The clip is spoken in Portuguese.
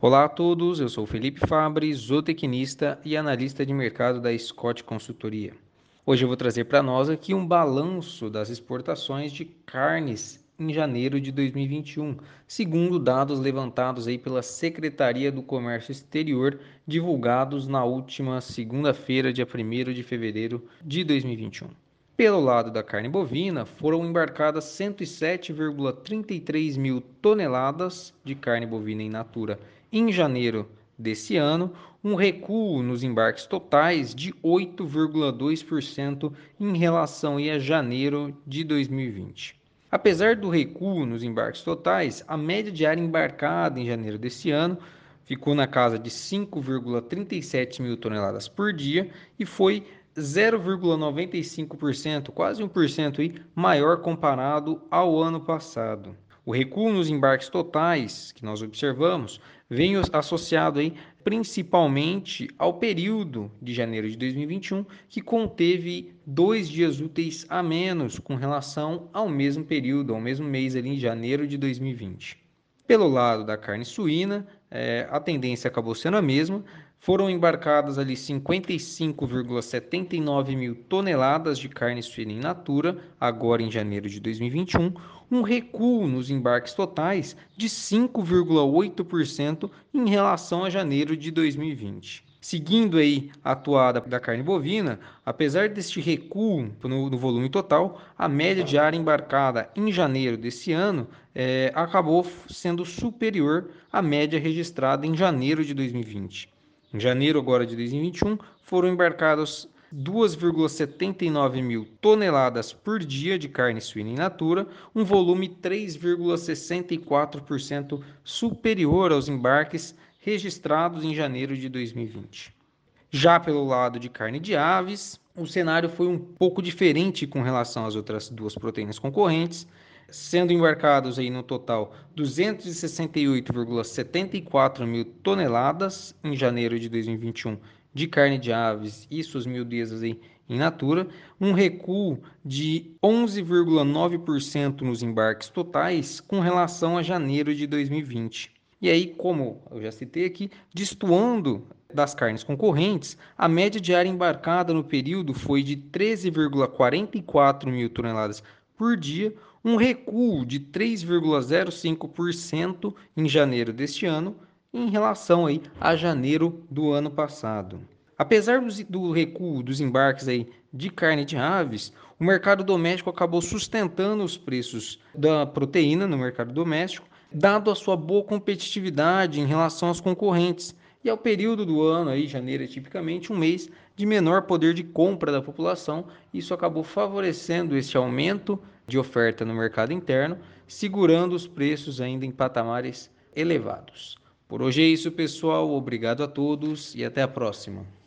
Olá a todos, eu sou Felipe Fabre, zootecnista e analista de mercado da Scott Consultoria. Hoje eu vou trazer para nós aqui um balanço das exportações de carnes em janeiro de 2021, segundo dados levantados aí pela Secretaria do Comércio Exterior, divulgados na última segunda-feira, dia 1 de fevereiro de 2021. Pelo lado da carne bovina, foram embarcadas 107,33 mil toneladas de carne bovina in natura em janeiro desse ano, um recuo nos embarques totais de 8,2% em relação a janeiro de 2020. Apesar do recuo nos embarques totais, a média diária embarcada em janeiro desse ano ficou na casa de 5,37 mil toneladas por dia e foi 0,95%, quase 1% aí, maior comparado ao ano passado. O recuo nos embarques totais que nós observamos vem associado aí principalmente ao período de janeiro de 2021, que conteve dois dias úteis a menos com relação ao mesmo período, ao mesmo mês ali em janeiro de 2020. Pelo lado da carne suína, é, a tendência acabou sendo a mesma. Foram embarcadas ali 55,79 mil toneladas de carne suína in natura, agora em janeiro de 2021, um recuo nos embarques totais de 5,8% em relação a janeiro de 2020. Seguindo aí a atuada da carne bovina, apesar deste recuo no, no, volume total, a média diária embarcada em janeiro desse ano é, acabou sendo superior à média registrada em janeiro de 2020. Em janeiro agora de 2021, foram embarcados 2,79 mil toneladas por dia de carne suína in natura, um volume 3,64% superior aos embarques registrados em janeiro de 2020. Já pelo lado de carne de aves, o cenário foi um pouco diferente com relação às outras duas proteínas concorrentes, sendo embarcados aí no total 268,74 mil toneladas em janeiro de 2021 de carne de aves e suas miudezas aí em natura, um recuo de 11,9% nos embarques totais com relação a janeiro de 2020. E aí, como eu já citei aqui, destoando das carnes concorrentes, a média diária embarcada no período foi de 13,44 mil toneladas por dia, um recuo de 3,05% em janeiro deste ano em relação aí a janeiro do ano passado. Apesar do recuo dos embarques aí de carne de aves, o mercado doméstico acabou sustentando os preços da proteína no mercado doméstico, dado a sua boa competitividade em relação aos concorrentes. E ao período do ano, aí, janeiro é tipicamente um mês de menor poder de compra da população, isso acabou favorecendo este aumento de oferta no mercado interno, segurando os preços ainda em patamares elevados. Por hoje é isso, pessoal. Obrigado a todos e até a próxima.